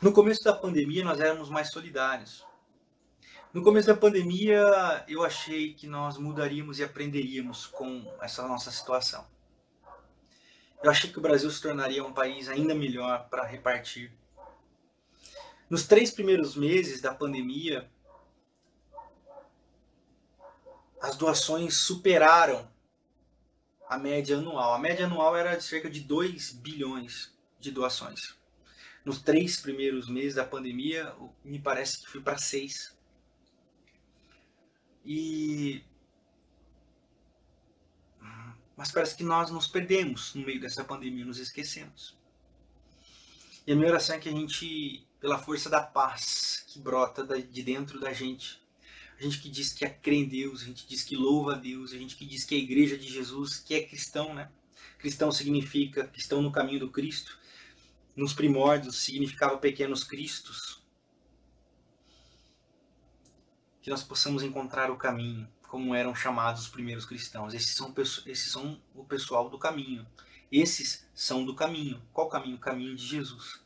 No começo da pandemia, nós éramos mais solidários. No começo da pandemia, eu achei que nós mudaríamos e aprenderíamos com essa nossa situação. Eu achei que o Brasil se tornaria um país ainda melhor para repartir. Nos três primeiros meses da pandemia, as doações superaram a média anual. A média anual era de cerca de 2 bilhões de doações. Nos três primeiros meses da pandemia, me parece que foi para 6. E mas parece que nós nos perdemos no meio dessa pandemia, nos esquecemos. E a minha oração é que a gente, pela força da paz que brota de dentro da gente, a gente que diz que é crê em Deus, a gente diz que louva a Deus, a gente que diz que é a igreja de Jesus, que é cristão, né? Cristão significa que estão no caminho do Cristo. Nos primórdios significava pequenos cristos. Que nós possamos encontrar o caminho, como eram chamados os primeiros cristãos. Esses são, esses são o pessoal do caminho. Esses são do caminho. Qual caminho? O caminho de Jesus.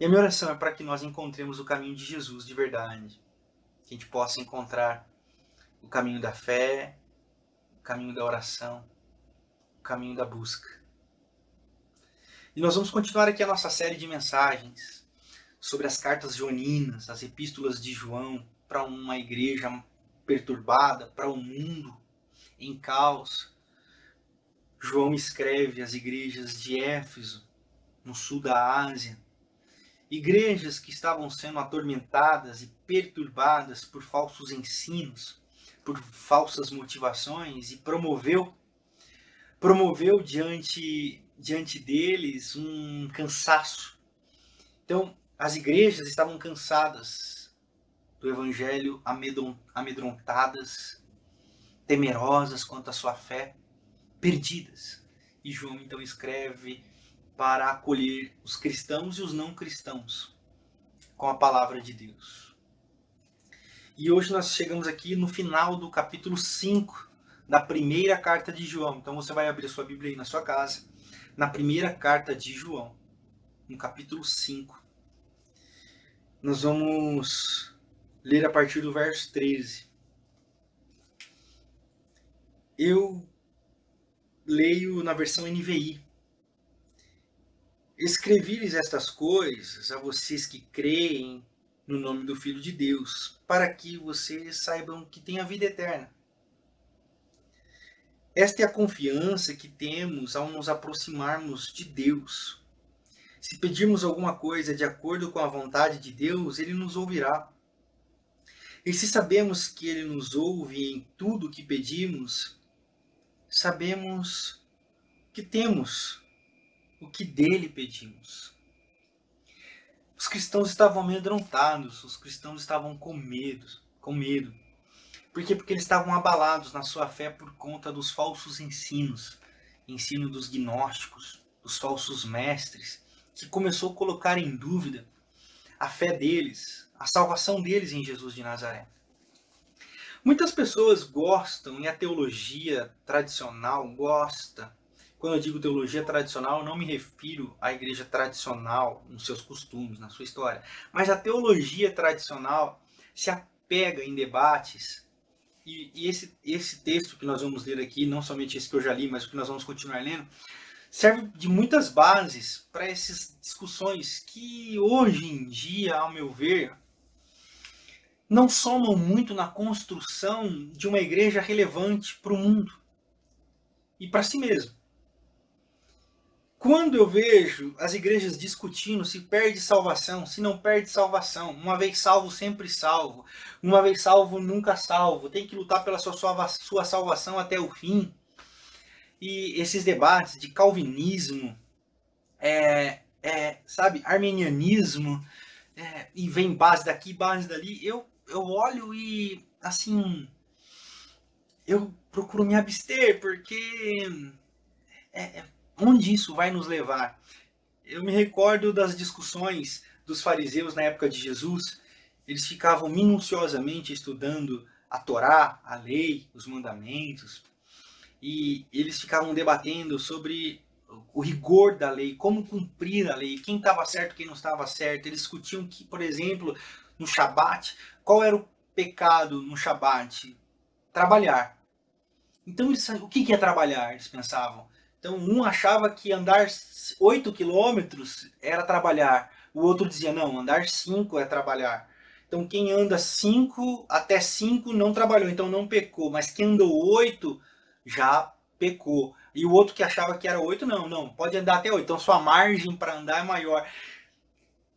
E a minha oração é para que nós encontremos o caminho de Jesus de verdade que a gente possa encontrar o caminho da fé, o caminho da oração, o caminho da busca. E nós vamos continuar aqui a nossa série de mensagens sobre as cartas joaninas, as epístolas de João para uma igreja perturbada, para um mundo em caos. João escreve às igrejas de Éfeso, no sul da Ásia, igrejas que estavam sendo atormentadas e perturbadas por falsos ensinos, por falsas motivações e promoveu promoveu diante diante deles um cansaço. Então, as igrejas estavam cansadas do evangelho, amedrontadas, temerosas quanto à sua fé, perdidas. E João então escreve para acolher os cristãos e os não cristãos com a palavra de Deus. E hoje nós chegamos aqui no final do capítulo 5 da primeira carta de João. Então você vai abrir sua Bíblia aí na sua casa, na primeira carta de João, no capítulo 5. Nós vamos ler a partir do verso 13. Eu leio na versão NVI, Escrevi-lhes estas coisas a vocês que creem no nome do Filho de Deus, para que vocês saibam que têm a vida eterna. Esta é a confiança que temos ao nos aproximarmos de Deus. Se pedirmos alguma coisa de acordo com a vontade de Deus, Ele nos ouvirá. E se sabemos que Ele nos ouve em tudo o que pedimos, sabemos que temos o que dele pedimos. Os cristãos estavam amedrontados, os cristãos estavam com medo, com medo. Por quê? Porque eles estavam abalados na sua fé por conta dos falsos ensinos, ensino dos gnósticos, dos falsos mestres, que começou a colocar em dúvida a fé deles, a salvação deles em Jesus de Nazaré. Muitas pessoas gostam, e a teologia tradicional gosta quando eu digo teologia tradicional, não me refiro à igreja tradicional nos seus costumes, na sua história, mas a teologia tradicional se apega em debates e, e esse, esse texto que nós vamos ler aqui, não somente esse que eu já li, mas o que nós vamos continuar lendo, serve de muitas bases para essas discussões que hoje em dia, ao meu ver, não somam muito na construção de uma igreja relevante para o mundo e para si mesmo. Quando eu vejo as igrejas discutindo se perde salvação, se não perde salvação, uma vez salvo, sempre salvo, uma vez salvo, nunca salvo, tem que lutar pela sua, sua salvação até o fim. E esses debates de calvinismo, é, é, sabe, armenianismo, é, e vem base daqui, base dali, eu, eu olho e, assim, eu procuro me abster, porque é, é onde isso vai nos levar? Eu me recordo das discussões dos fariseus na época de Jesus. Eles ficavam minuciosamente estudando a Torá, a lei, os mandamentos, e eles ficavam debatendo sobre o rigor da lei, como cumprir a lei, quem estava certo, quem não estava certo. Eles discutiam que, por exemplo, no Shabat, qual era o pecado no Shabat? Trabalhar. Então, eles, o que é trabalhar? Eles pensavam. Então, um achava que andar 8 quilômetros era trabalhar. O outro dizia, não, andar 5 é trabalhar. Então, quem anda 5 até 5 não trabalhou, então não pecou. Mas quem andou 8 já pecou. E o outro que achava que era 8, não, não, pode andar até 8. Então, sua margem para andar é maior.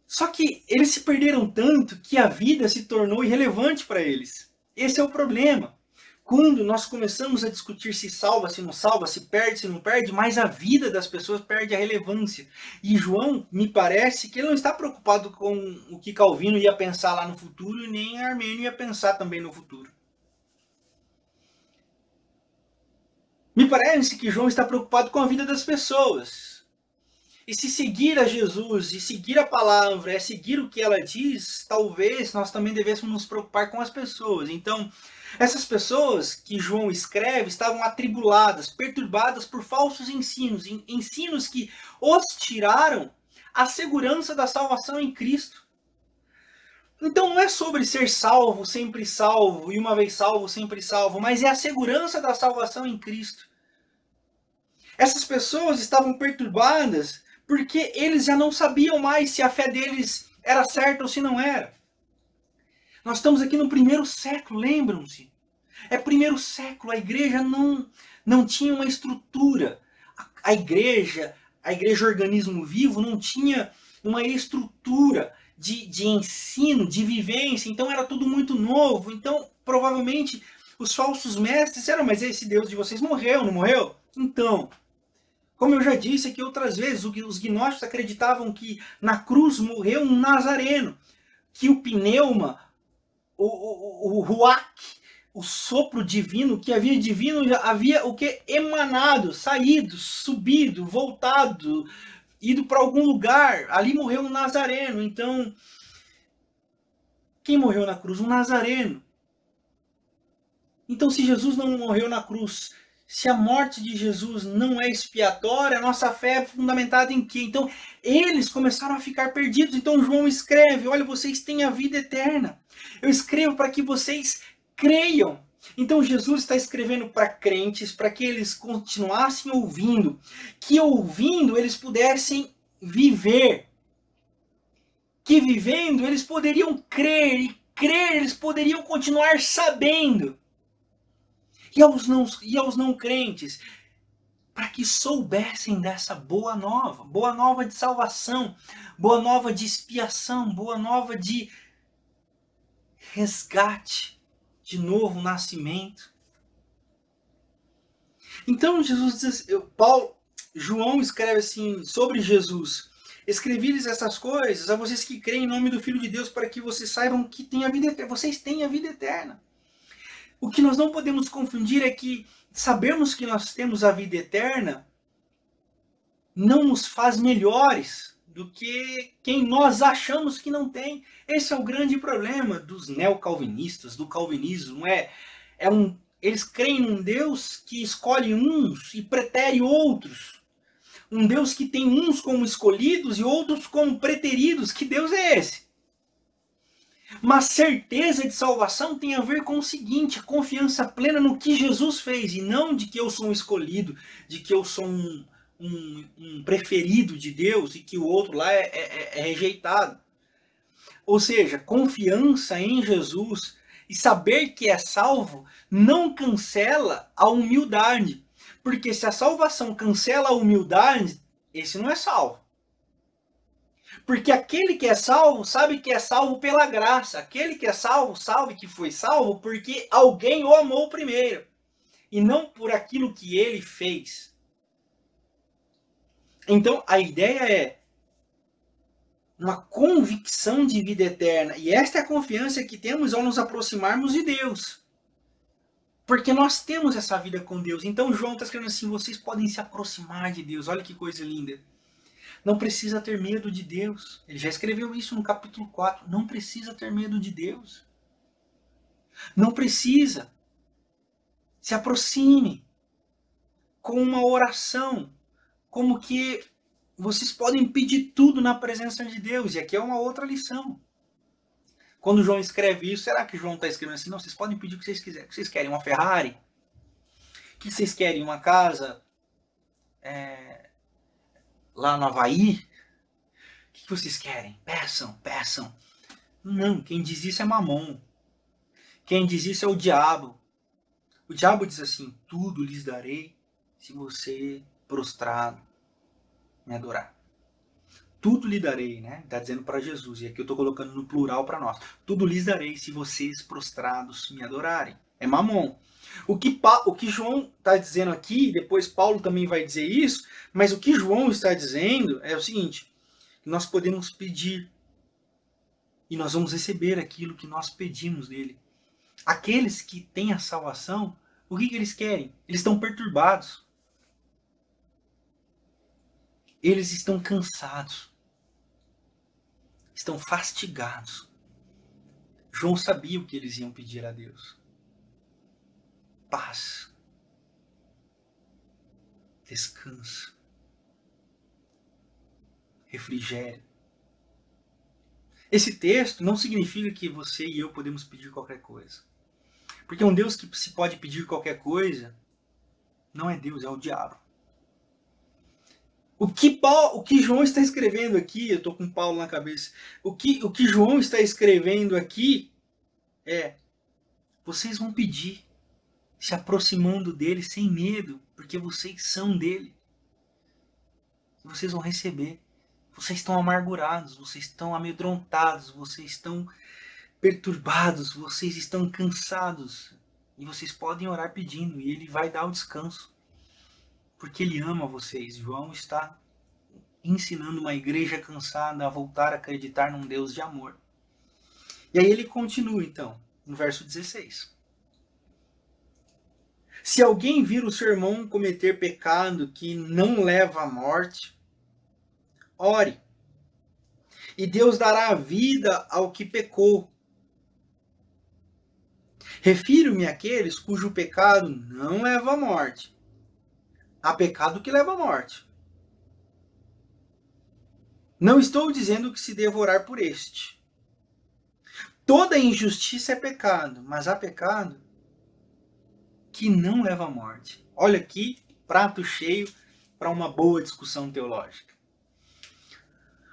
Só que eles se perderam tanto que a vida se tornou irrelevante para eles. Esse é o problema. Quando nós começamos a discutir se salva, se não salva, se perde, se não perde, mais a vida das pessoas perde a relevância. E João, me parece que ele não está preocupado com o que Calvino ia pensar lá no futuro, nem Armênio ia pensar também no futuro. Me parece que João está preocupado com a vida das pessoas. E se seguir a Jesus e seguir a palavra é seguir o que ela diz, talvez nós também devêssemos nos preocupar com as pessoas. Então, essas pessoas que João escreve estavam atribuladas, perturbadas por falsos ensinos, ensinos que os tiraram a segurança da salvação em Cristo. Então não é sobre ser salvo, sempre salvo, e uma vez salvo, sempre salvo, mas é a segurança da salvação em Cristo. Essas pessoas estavam perturbadas porque eles já não sabiam mais se a fé deles era certa ou se não era. Nós estamos aqui no primeiro século, lembram-se? É primeiro século, a igreja não, não tinha uma estrutura. A, a igreja, a igreja organismo vivo, não tinha uma estrutura de, de ensino, de vivência, então era tudo muito novo. Então, provavelmente, os falsos mestres disseram, mas esse Deus de vocês morreu, não morreu? Então, como eu já disse aqui outras vezes, os gnósticos acreditavam que na cruz morreu um nazareno, que o pneuma, o, o, o ruach, o sopro divino, que havia divino, havia o que? Emanado, saído, subido, voltado, ido para algum lugar. Ali morreu um nazareno. Então, quem morreu na cruz? Um nazareno. Então, se Jesus não morreu na cruz se a morte de Jesus não é expiatória, a nossa fé é fundamentada em quê? Então, eles começaram a ficar perdidos. Então, João escreve: Olha, vocês têm a vida eterna. Eu escrevo para que vocês creiam. Então, Jesus está escrevendo para crentes, para que eles continuassem ouvindo, que ouvindo eles pudessem viver. Que vivendo eles poderiam crer, e crer eles poderiam continuar sabendo e aos não, e aos não crentes, para que soubessem dessa boa nova, boa nova de salvação, boa nova de expiação, boa nova de resgate, de novo nascimento. Então Jesus diz, Paulo, João escreve assim sobre Jesus. Escrevi-lhes essas coisas a vocês que creem em nome do Filho de Deus para que vocês saibam que tem a vida eterna. Vocês têm a vida eterna. O que nós não podemos confundir é que sabermos que nós temos a vida eterna não nos faz melhores do que quem nós achamos que não tem. Esse é o grande problema dos neocalvinistas, do calvinismo. É, é um, eles creem num Deus que escolhe uns e pretere outros. Um Deus que tem uns como escolhidos e outros como preteridos. Que Deus é esse? Mas certeza de salvação tem a ver com o seguinte: confiança plena no que Jesus fez, e não de que eu sou um escolhido, de que eu sou um, um, um preferido de Deus e que o outro lá é, é, é rejeitado. Ou seja, confiança em Jesus e saber que é salvo não cancela a humildade. Porque se a salvação cancela a humildade, esse não é salvo. Porque aquele que é salvo sabe que é salvo pela graça. Aquele que é salvo sabe que foi salvo porque alguém o amou primeiro. E não por aquilo que ele fez. Então a ideia é uma convicção de vida eterna. E esta é a confiança que temos ao nos aproximarmos de Deus. Porque nós temos essa vida com Deus. Então João está escrevendo assim: vocês podem se aproximar de Deus. Olha que coisa linda. Não precisa ter medo de Deus. Ele já escreveu isso no capítulo 4. Não precisa ter medo de Deus. Não precisa. Se aproxime com uma oração, como que vocês podem pedir tudo na presença de Deus. E aqui é uma outra lição. Quando João escreve isso, será que João está escrevendo assim? Não, vocês podem pedir o que vocês quiserem. Que vocês querem? Uma Ferrari? O que vocês querem? Uma casa é, lá no Havaí? O que vocês querem? Peçam, peçam. Não, quem diz isso é Mamon. Quem diz isso é o diabo. O diabo diz assim: Tudo lhes darei se você prostrado me adorar. Tudo lhe darei, né? Está dizendo para Jesus. E aqui eu estou colocando no plural para nós. Tudo lhes darei se vocês prostrados me adorarem. É mamon. O que, o que João está dizendo aqui, depois Paulo também vai dizer isso, mas o que João está dizendo é o seguinte: nós podemos pedir e nós vamos receber aquilo que nós pedimos dele. Aqueles que têm a salvação, o que, que eles querem? Eles estão perturbados. Eles estão cansados. Estão fastigados. João sabia o que eles iam pedir a Deus: paz, descanso, refrigério. Esse texto não significa que você e eu podemos pedir qualquer coisa. Porque um Deus que se pode pedir qualquer coisa não é Deus, é o diabo. O que, Paulo, o que João está escrevendo aqui, eu estou com Paulo na cabeça, o que, o que João está escrevendo aqui é: vocês vão pedir, se aproximando dele sem medo, porque vocês são dele. Vocês vão receber. Vocês estão amargurados, vocês estão amedrontados, vocês estão perturbados, vocês estão cansados. E vocês podem orar pedindo, e ele vai dar o descanso. Porque ele ama vocês. João está ensinando uma igreja cansada a voltar a acreditar num Deus de amor. E aí ele continua então, no verso 16. Se alguém vir o seu irmão cometer pecado que não leva à morte, ore. E Deus dará vida ao que pecou. Refiro-me àqueles cujo pecado não leva à morte. Há pecado que leva à morte. Não estou dizendo que se devorar por este. Toda injustiça é pecado, mas há pecado que não leva à morte. Olha aqui, prato cheio para uma boa discussão teológica.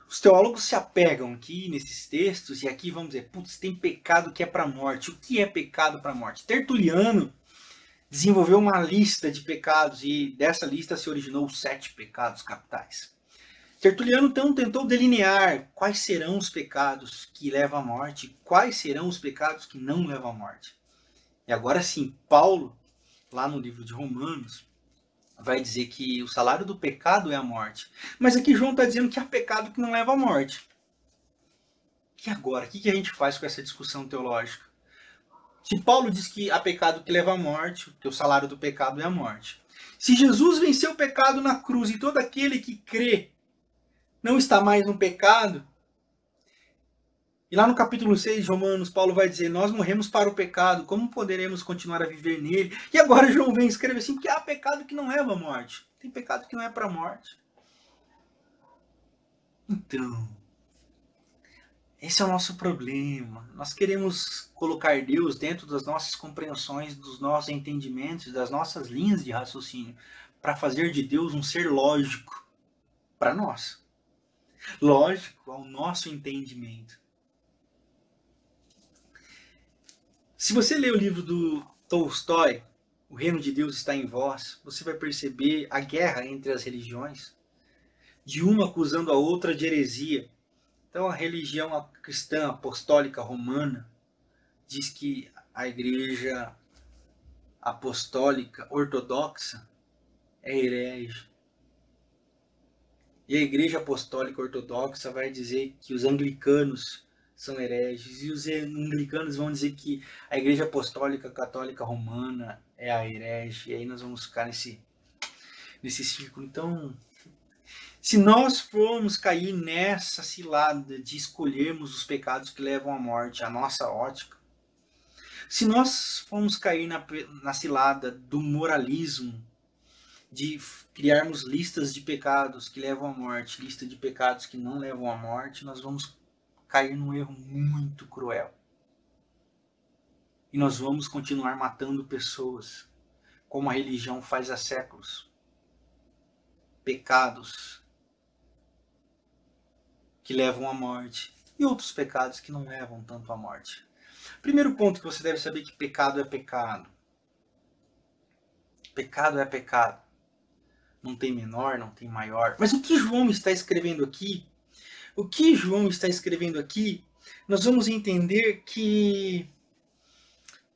Os teólogos se apegam aqui nesses textos e aqui vamos dizer, putz, tem pecado que é para a morte. O que é pecado para a morte? Tertuliano desenvolveu uma lista de pecados e dessa lista se originou os sete pecados capitais. Tertuliano então tentou delinear quais serão os pecados que levam à morte, quais serão os pecados que não levam à morte. E agora sim, Paulo, lá no livro de Romanos, vai dizer que o salário do pecado é a morte. Mas aqui João está dizendo que há pecado que não leva à morte. E agora? O que a gente faz com essa discussão teológica? Se Paulo diz que há pecado que leva à morte, que o salário do pecado é a morte. Se Jesus venceu o pecado na cruz e todo aquele que crê não está mais no pecado, e lá no capítulo 6 de Romanos, Paulo vai dizer: Nós morremos para o pecado, como poderemos continuar a viver nele? E agora João vem escrever assim: Porque há pecado que não leva à morte. Tem pecado que não é para a morte. Então, esse é o nosso problema. Nós queremos colocar Deus dentro das nossas compreensões, dos nossos entendimentos, das nossas linhas de raciocínio, para fazer de Deus um ser lógico para nós. Lógico ao nosso entendimento. Se você ler o livro do Tolstói, O Reino de Deus está em vós, você vai perceber a guerra entre as religiões, de uma acusando a outra de heresia. Então, a religião cristã apostólica romana diz que a igreja apostólica ortodoxa é herege. E a igreja apostólica ortodoxa vai dizer que os anglicanos são hereges. E os anglicanos vão dizer que a Igreja Apostólica Católica Romana é a herege. E aí nós vamos ficar nesse, nesse círculo. Então, se nós formos cair nessa cilada de escolhermos os pecados que levam à morte, a nossa ótica, se nós formos cair na, na cilada do moralismo de criarmos listas de pecados que levam à morte, lista de pecados que não levam à morte, nós vamos cair num erro muito cruel. E nós vamos continuar matando pessoas, como a religião faz há séculos. Pecados que levam à morte e outros pecados que não levam tanto à morte. Primeiro ponto que você deve saber que pecado é pecado. Pecado é pecado não tem menor, não tem maior. Mas o que João está escrevendo aqui, o que João está escrevendo aqui, nós vamos entender que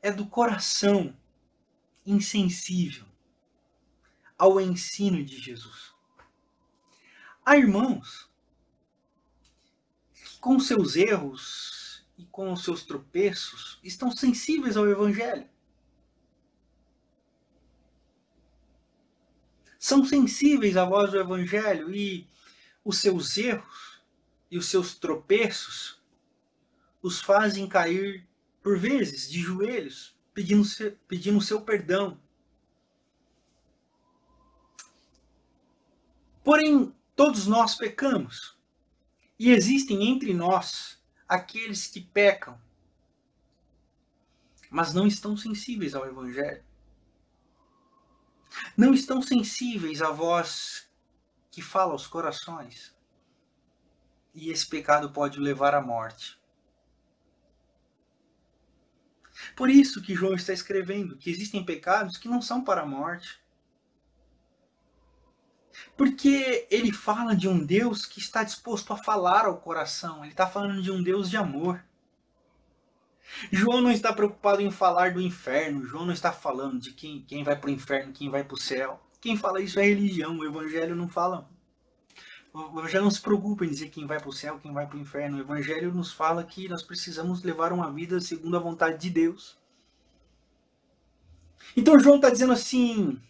é do coração insensível ao ensino de Jesus. Há irmãos que, com seus erros e com os seus tropeços, estão sensíveis ao Evangelho. são sensíveis à voz do Evangelho e os seus erros e os seus tropeços os fazem cair, por vezes, de joelhos, pedindo, pedindo seu perdão. Porém, todos nós pecamos. E existem entre nós aqueles que pecam, mas não estão sensíveis ao Evangelho não estão sensíveis à voz que fala aos corações. E esse pecado pode levar à morte. Por isso que João está escrevendo que existem pecados que não são para a morte. Porque ele fala de um Deus que está disposto a falar ao coração, ele está falando de um Deus de amor. João não está preocupado em falar do inferno. João não está falando de quem, quem vai para o inferno, quem vai para o céu. Quem fala isso é religião. O evangelho não fala. Evangelho não se preocupa em dizer quem vai para o céu, quem vai para o inferno. O evangelho nos fala que nós precisamos levar uma vida segundo a vontade de Deus. Então João está dizendo assim: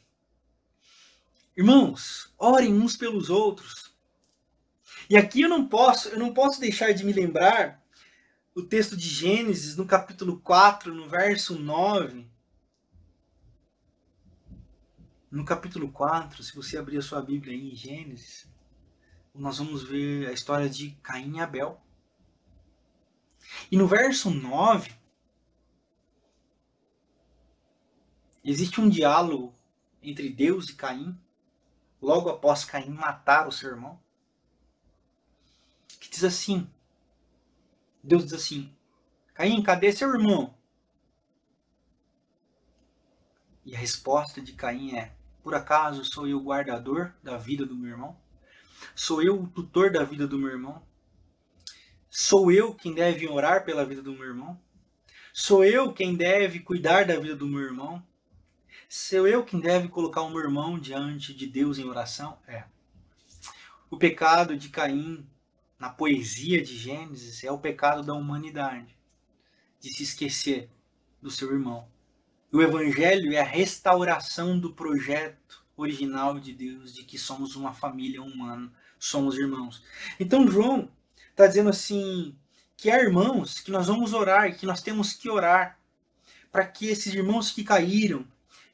irmãos, orem uns pelos outros. E aqui eu não posso, eu não posso deixar de me lembrar o texto de Gênesis, no capítulo 4, no verso 9. No capítulo 4, se você abrir a sua Bíblia aí em Gênesis, nós vamos ver a história de Caim e Abel. E no verso 9, existe um diálogo entre Deus e Caim, logo após Caim matar o seu irmão, que diz assim: Deus diz assim: Caim, cadê seu irmão? E a resposta de Caim é: Por acaso sou eu o guardador da vida do meu irmão? Sou eu o tutor da vida do meu irmão? Sou eu quem deve orar pela vida do meu irmão? Sou eu quem deve cuidar da vida do meu irmão? Sou eu quem deve colocar o meu irmão diante de Deus em oração? É. O pecado de Caim na poesia de Gênesis é o pecado da humanidade, de se esquecer do seu irmão. O evangelho é a restauração do projeto original de Deus, de que somos uma família humana, somos irmãos. Então João está dizendo assim que há irmãos que nós vamos orar, que nós temos que orar para que esses irmãos que caíram,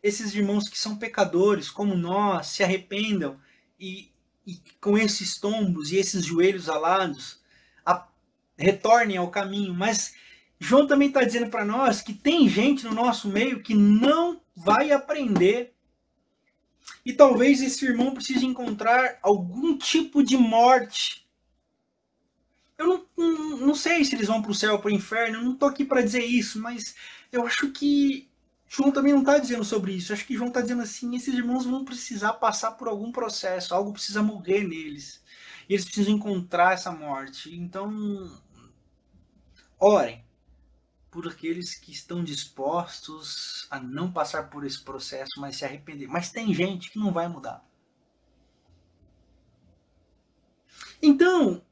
esses irmãos que são pecadores como nós, se arrependam e e com esses tombos e esses joelhos alados, a, retornem ao caminho. Mas João também está dizendo para nós que tem gente no nosso meio que não vai aprender. E talvez esse irmão precise encontrar algum tipo de morte. Eu não, não, não sei se eles vão para o céu ou para o inferno, eu não estou aqui para dizer isso, mas eu acho que João também não está dizendo sobre isso. Acho que João está dizendo assim: esses irmãos vão precisar passar por algum processo, algo precisa morrer neles. E eles precisam encontrar essa morte. Então, orem por aqueles que estão dispostos a não passar por esse processo, mas se arrepender. Mas tem gente que não vai mudar. Então,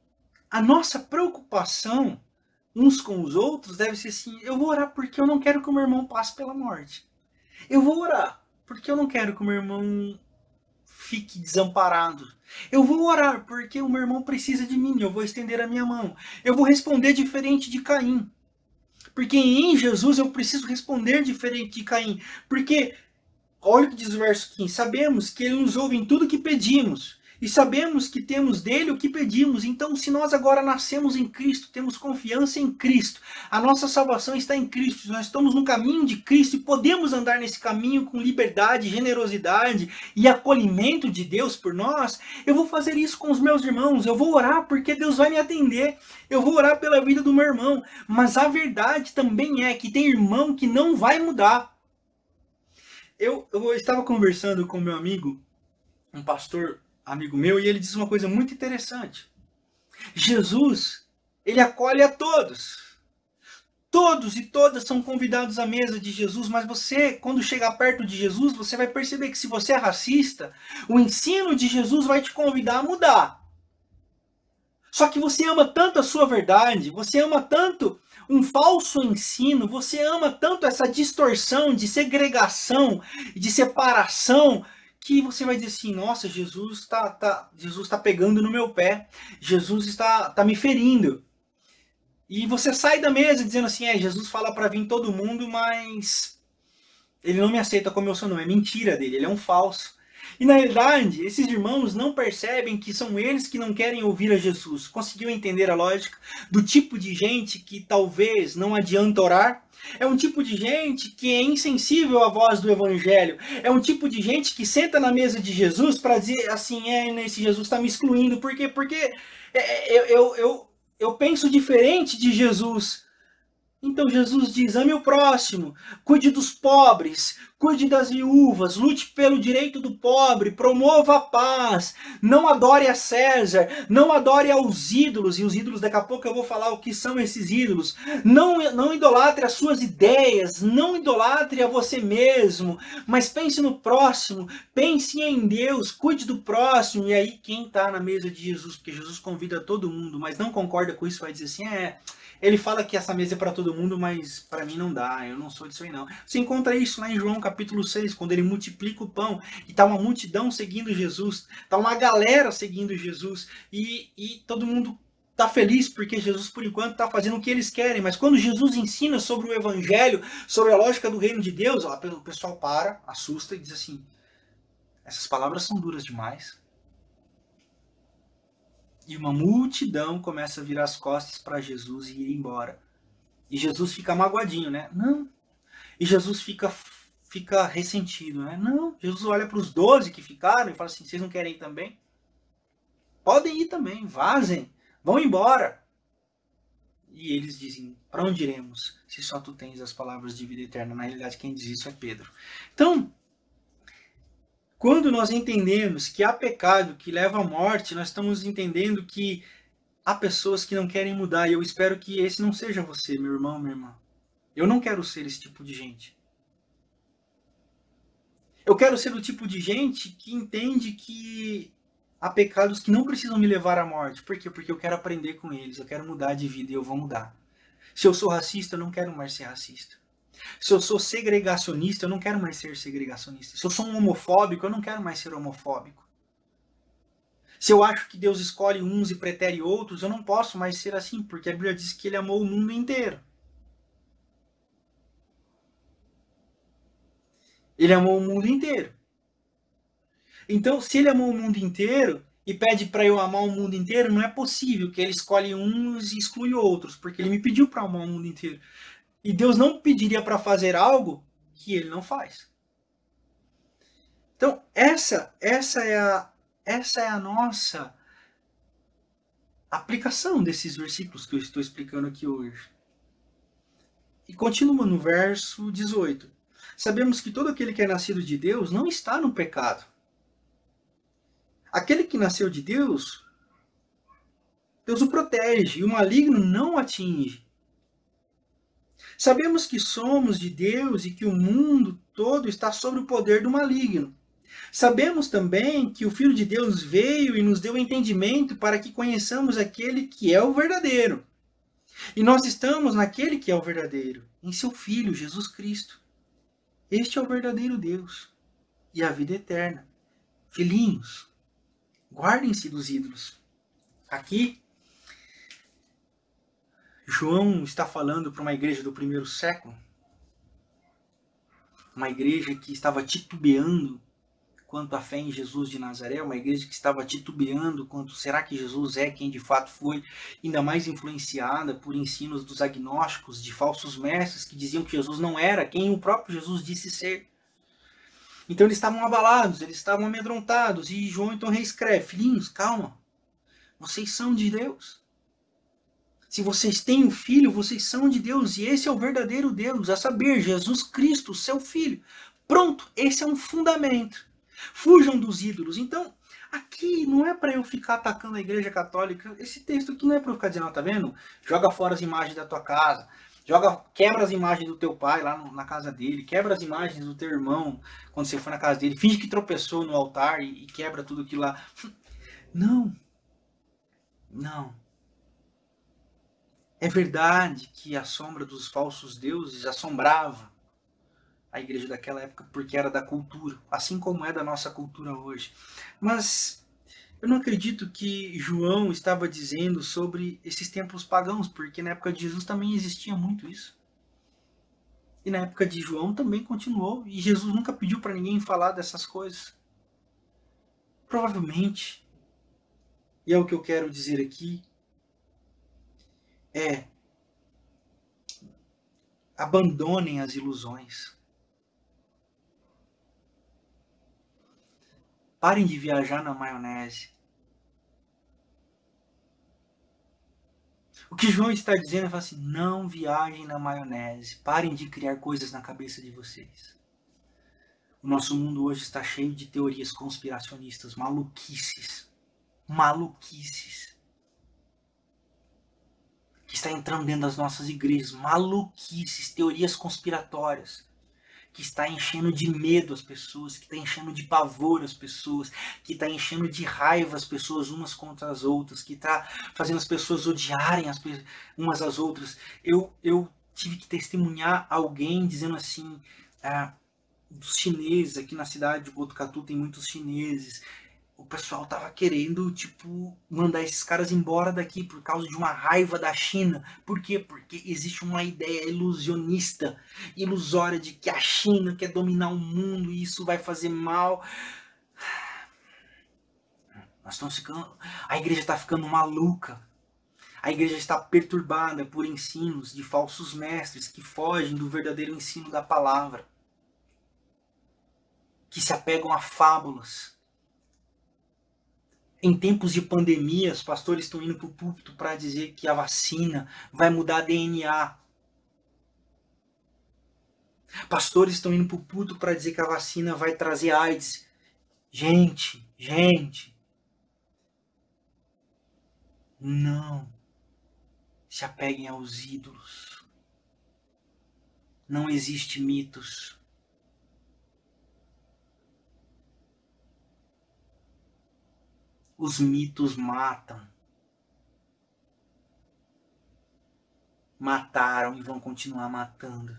a nossa preocupação uns com os outros deve ser assim: eu vou orar porque eu não quero que o meu irmão passe pela morte. Eu vou orar porque eu não quero que o meu irmão fique desamparado. Eu vou orar porque o meu irmão precisa de mim, eu vou estender a minha mão. Eu vou responder diferente de Caim. Porque em Jesus eu preciso responder diferente de Caim. Porque olha o que diz o verso 15: Sabemos que Ele nos ouve em tudo que pedimos e sabemos que temos dele o que pedimos. Então, se nós agora nascemos em Cristo, temos confiança em Cristo, a nossa salvação está em Cristo, nós estamos no caminho de Cristo e podemos andar nesse caminho com liberdade, generosidade e acolhimento de Deus por nós, eu vou fazer isso com os meus irmãos, eu vou orar porque Deus vai me atender, eu vou orar pela vida do meu irmão. Mas a verdade também é que tem irmão que não vai mudar. Eu, eu estava conversando com meu amigo, um pastor amigo meu, e ele diz uma coisa muito interessante. Jesus, ele acolhe a todos. Todos e todas são convidados à mesa de Jesus, mas você, quando chegar perto de Jesus, você vai perceber que se você é racista, o ensino de Jesus vai te convidar a mudar. Só que você ama tanto a sua verdade, você ama tanto um falso ensino, você ama tanto essa distorção de segregação, de separação, que você vai dizer assim, nossa, Jesus está tá, Jesus tá pegando no meu pé, Jesus está tá me ferindo. E você sai da mesa dizendo assim, é, Jesus fala para vir todo mundo, mas ele não me aceita como eu sou não, é mentira dele, ele é um falso. E na realidade, esses irmãos não percebem que são eles que não querem ouvir a Jesus. Conseguiu entender a lógica do tipo de gente que talvez não adianta orar? É um tipo de gente que é insensível à voz do evangelho. É um tipo de gente que senta na mesa de Jesus para dizer assim: é, esse Jesus está me excluindo. Por quê? Porque é, é, eu, eu, eu, eu penso diferente de Jesus. Então Jesus diz: ame o próximo, cuide dos pobres, cuide das viúvas, lute pelo direito do pobre, promova a paz, não adore a César, não adore aos ídolos, e os ídolos daqui a pouco eu vou falar o que são esses ídolos. Não, não idolatre as suas ideias, não idolatre a você mesmo, mas pense no próximo, pense em Deus, cuide do próximo, e aí quem está na mesa de Jesus, porque Jesus convida todo mundo, mas não concorda com isso, vai dizer assim: é ele fala que essa mesa é para todo mundo, mas para mim não dá, eu não sou disso aí não. Você encontra isso lá em João capítulo 6, quando ele multiplica o pão e tá uma multidão seguindo Jesus, tá uma galera seguindo Jesus e, e todo mundo tá feliz porque Jesus por enquanto tá fazendo o que eles querem, mas quando Jesus ensina sobre o evangelho, sobre a lógica do reino de Deus, ó, o pessoal para, assusta e diz assim: essas palavras são duras demais e uma multidão começa a virar as costas para Jesus e ir embora. E Jesus fica magoadinho, né? Não. E Jesus fica fica ressentido, né? Não. Jesus olha para os doze que ficaram e fala assim: vocês não querem ir também? Podem ir também, vazem, vão embora. E eles dizem: para onde iremos se só tu tens as palavras de vida eterna? Na realidade, quem diz isso é Pedro. Então, quando nós entendemos que há pecado que leva à morte, nós estamos entendendo que há pessoas que não querem mudar. E eu espero que esse não seja você, meu irmão, minha irmã. Eu não quero ser esse tipo de gente. Eu quero ser o tipo de gente que entende que há pecados que não precisam me levar à morte. Por quê? Porque eu quero aprender com eles, eu quero mudar de vida e eu vou mudar. Se eu sou racista, eu não quero mais ser racista. Se eu sou segregacionista, eu não quero mais ser segregacionista. Se eu sou um homofóbico, eu não quero mais ser homofóbico. Se eu acho que Deus escolhe uns e pretere outros, eu não posso mais ser assim, porque a Bíblia diz que ele amou o mundo inteiro. Ele amou o mundo inteiro. Então, se ele amou o mundo inteiro e pede para eu amar o mundo inteiro, não é possível que ele escolhe uns e exclui outros, porque ele me pediu para amar o mundo inteiro. E Deus não pediria para fazer algo que ele não faz. Então, essa essa é a essa é a nossa aplicação desses versículos que eu estou explicando aqui hoje. E continua no verso 18. Sabemos que todo aquele que é nascido de Deus não está no pecado. Aquele que nasceu de Deus, Deus o protege e o maligno não o atinge. Sabemos que somos de Deus e que o mundo todo está sob o poder do maligno. Sabemos também que o Filho de Deus veio e nos deu entendimento para que conheçamos aquele que é o verdadeiro. E nós estamos naquele que é o verdadeiro, em seu Filho, Jesus Cristo. Este é o verdadeiro Deus e a vida eterna. Filhinhos, guardem-se dos ídolos. Aqui João está falando para uma igreja do primeiro século. uma igreja que estava titubeando quanto à fé em Jesus de Nazaré, uma igreja que estava titubeando quanto será que Jesus é quem de fato foi, ainda mais influenciada por ensinos dos agnósticos, de falsos mestres que diziam que Jesus não era quem o próprio Jesus disse ser. Então eles estavam abalados, eles estavam amedrontados, e João então reescreve: Filhinhos, calma, vocês são de Deus. Se vocês têm um filho, vocês são de Deus, e esse é o verdadeiro Deus, a saber, Jesus Cristo, seu filho. Pronto, esse é um fundamento. Fujam dos ídolos. Então, aqui não é para eu ficar atacando a igreja católica. Esse texto aqui não é para eu ficar dizendo, tá vendo? Joga fora as imagens da tua casa. Joga, quebra as imagens do teu pai lá na casa dele, quebra as imagens do teu irmão quando você for na casa dele, finge que tropeçou no altar e, e quebra tudo aquilo lá. Não. Não. É verdade que a sombra dos falsos deuses assombrava a igreja daquela época porque era da cultura, assim como é da nossa cultura hoje. Mas eu não acredito que João estava dizendo sobre esses templos pagãos, porque na época de Jesus também existia muito isso. E na época de João também continuou, e Jesus nunca pediu para ninguém falar dessas coisas. Provavelmente, e é o que eu quero dizer aqui, é abandonem as ilusões. Parem de viajar na maionese. O que João está dizendo é assim: não viajem na maionese. Parem de criar coisas na cabeça de vocês. O nosso mundo hoje está cheio de teorias conspiracionistas, maluquices. Maluquices. Está entrando dentro das nossas igrejas. Maluquices, teorias conspiratórias que está enchendo de medo as pessoas, que está enchendo de pavor as pessoas, que está enchendo de raiva as pessoas umas contra as outras, que está fazendo as pessoas odiarem as, umas às outras. Eu, eu tive que testemunhar alguém dizendo assim, ah, dos chineses, aqui na cidade de Botucatu tem muitos chineses, o pessoal tava querendo, tipo, mandar esses caras embora daqui por causa de uma raiva da China. Por quê? Porque existe uma ideia ilusionista, ilusória de que a China quer dominar o mundo e isso vai fazer mal. Nós estamos ficando. A igreja está ficando maluca. A igreja está perturbada por ensinos de falsos mestres que fogem do verdadeiro ensino da palavra, que se apegam a fábulas em tempos de pandemia, os pastores estão indo para o púlpito para dizer que a vacina vai mudar DNA. Pastores estão indo para o púlpito para dizer que a vacina vai trazer AIDS. Gente, gente. Não se apeguem aos ídolos. Não existe mitos. Os mitos matam. Mataram e vão continuar matando.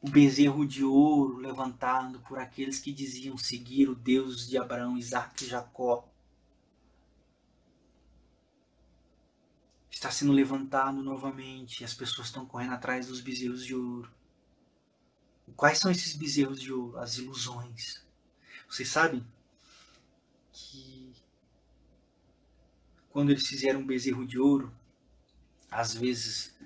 O bezerro de ouro levantado por aqueles que diziam seguir o Deus de Abraão, Isaac e Jacó. Está sendo levantado novamente e as pessoas estão correndo atrás dos bezerros de ouro. Quais são esses bezerros de ouro? As ilusões. Vocês sabem? Quando eles fizeram um bezerro de ouro, às vezes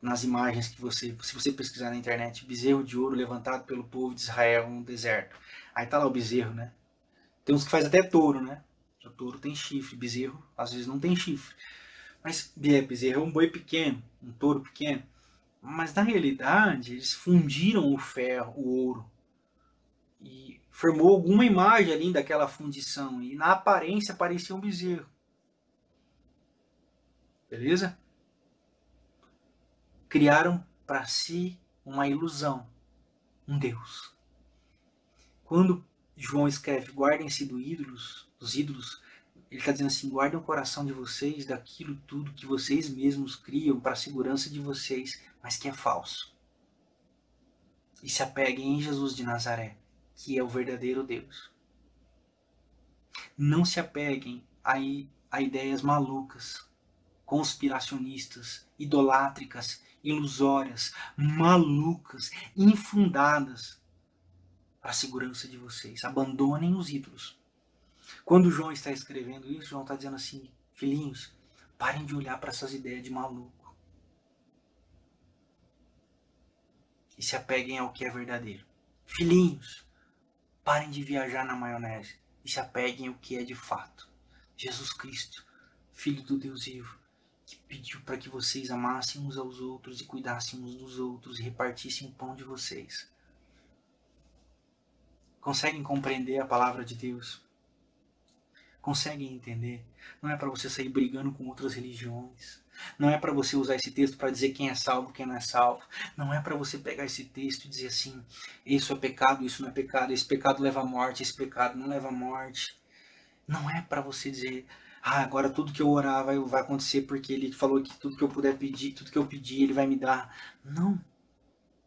nas imagens que você, se você pesquisar na internet, bezerro de ouro levantado pelo povo de Israel no deserto. Aí tá lá o bezerro, né? Tem uns que faz até touro, né? O touro tem chifre, bezerro às vezes não tem chifre. Mas é, bezerro é um boi pequeno, um touro pequeno. Mas na realidade, eles fundiram o ferro, o ouro. E formou alguma imagem ali daquela fundição e na aparência parecia um bezerro. Beleza? Criaram para si uma ilusão, um Deus. Quando João escreve guardem-se do ídolos, dos ídolos, ele está dizendo assim: guardem o coração de vocês daquilo tudo que vocês mesmos criam para a segurança de vocês, mas que é falso. E se apeguem em Jesus de Nazaré que é o verdadeiro Deus. Não se apeguem a, a ideias malucas conspiracionistas, idolátricas, ilusórias, malucas, infundadas para a segurança de vocês. Abandonem os ídolos. Quando João está escrevendo isso, João está dizendo assim: filhinhos, parem de olhar para essas ideias de maluco e se apeguem ao que é verdadeiro. Filhinhos, parem de viajar na maionese e se apeguem ao que é de fato. Jesus Cristo, Filho do Deus vivo, que pediu para que vocês amassem uns aos outros e cuidassem uns dos outros e repartissem o pão de vocês. Conseguem compreender a palavra de Deus? Conseguem entender? Não é para você sair brigando com outras religiões. Não é para você usar esse texto para dizer quem é salvo, quem não é salvo. Não é para você pegar esse texto e dizer assim: isso é pecado, isso não é pecado, esse pecado leva à morte, esse pecado não leva à morte. Não é para você dizer, ah, agora tudo que eu orar vai, vai acontecer porque ele falou que tudo que eu puder pedir, tudo que eu pedir, ele vai me dar. Não.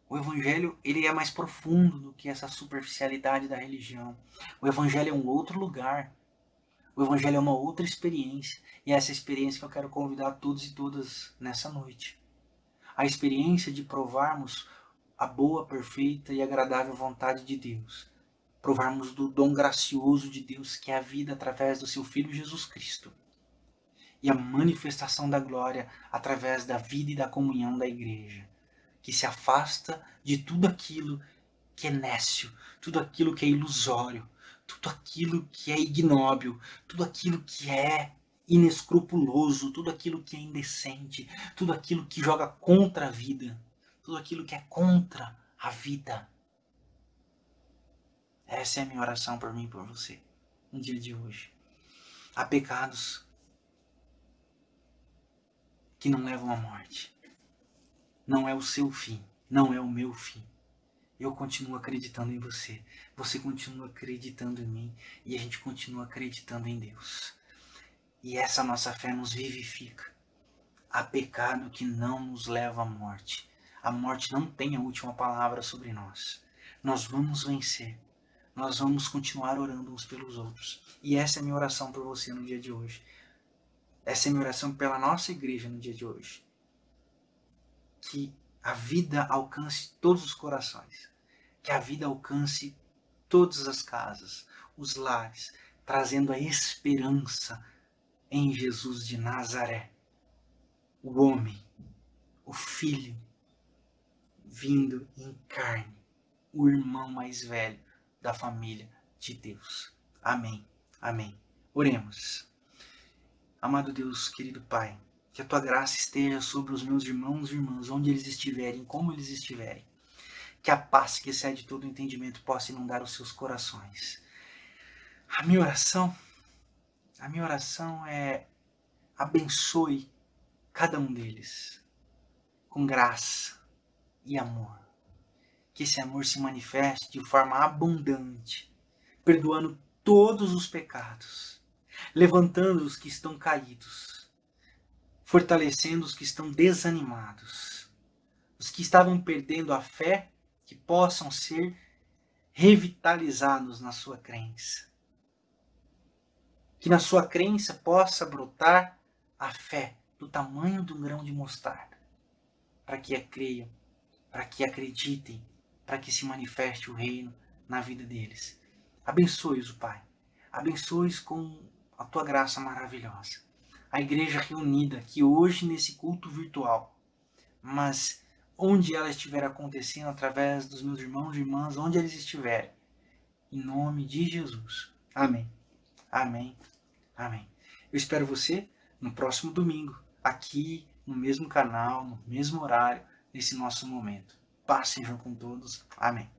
O evangelho, ele é mais profundo do que essa superficialidade da religião. O evangelho é um outro lugar. O Evangelho é uma outra experiência. E é essa experiência que eu quero convidar todos e todas nessa noite. A experiência de provarmos a boa, perfeita e agradável vontade de Deus. Provarmos do dom gracioso de Deus, que é a vida através do seu Filho Jesus Cristo. E a manifestação da glória através da vida e da comunhão da igreja, que se afasta de tudo aquilo que é nécio, tudo aquilo que é ilusório, tudo aquilo que é ignóbil, tudo aquilo que é inescrupuloso, tudo aquilo que é indecente, tudo aquilo que joga contra a vida, tudo aquilo que é contra a vida. Essa é a minha oração por mim e por você no dia de hoje. Há pecados que não levam à morte. Não é o seu fim, não é o meu fim. Eu continuo acreditando em você. Você continua acreditando em mim. E a gente continua acreditando em Deus. E essa nossa fé nos vivifica. Há pecado que não nos leva à morte. A morte não tem a última palavra sobre nós. Nós vamos vencer. Nós vamos continuar orando uns pelos outros. E essa é a minha oração por você no dia de hoje. Essa é a minha oração pela nossa igreja no dia de hoje. Que a vida alcance todos os corações que a vida alcance todas as casas, os lares, trazendo a esperança em Jesus de Nazaré, o homem, o filho, vindo em carne, o irmão mais velho da família de Deus. Amém. Amém. Oremos. Amado Deus, querido Pai, que a tua graça esteja sobre os meus irmãos e irmãs, onde eles estiverem, como eles estiverem que a paz que excede todo entendimento possa inundar os seus corações. A minha oração, a minha oração é abençoe cada um deles com graça e amor. Que esse amor se manifeste de forma abundante, perdoando todos os pecados, levantando os que estão caídos, fortalecendo os que estão desanimados, os que estavam perdendo a fé que possam ser revitalizados na sua crença. Que na sua crença possa brotar a fé do tamanho de um grão de mostarda, para que a creiam, para que acreditem, para que se manifeste o reino na vida deles. Abençoe-os, Pai. Abençoe-os com a tua graça maravilhosa. A igreja reunida aqui hoje nesse culto virtual, mas onde ela estiver acontecendo, através dos meus irmãos e irmãs, onde eles estiverem. Em nome de Jesus. Amém. Amém. Amém. Eu espero você no próximo domingo, aqui no mesmo canal, no mesmo horário, nesse nosso momento. Paz com todos. Amém.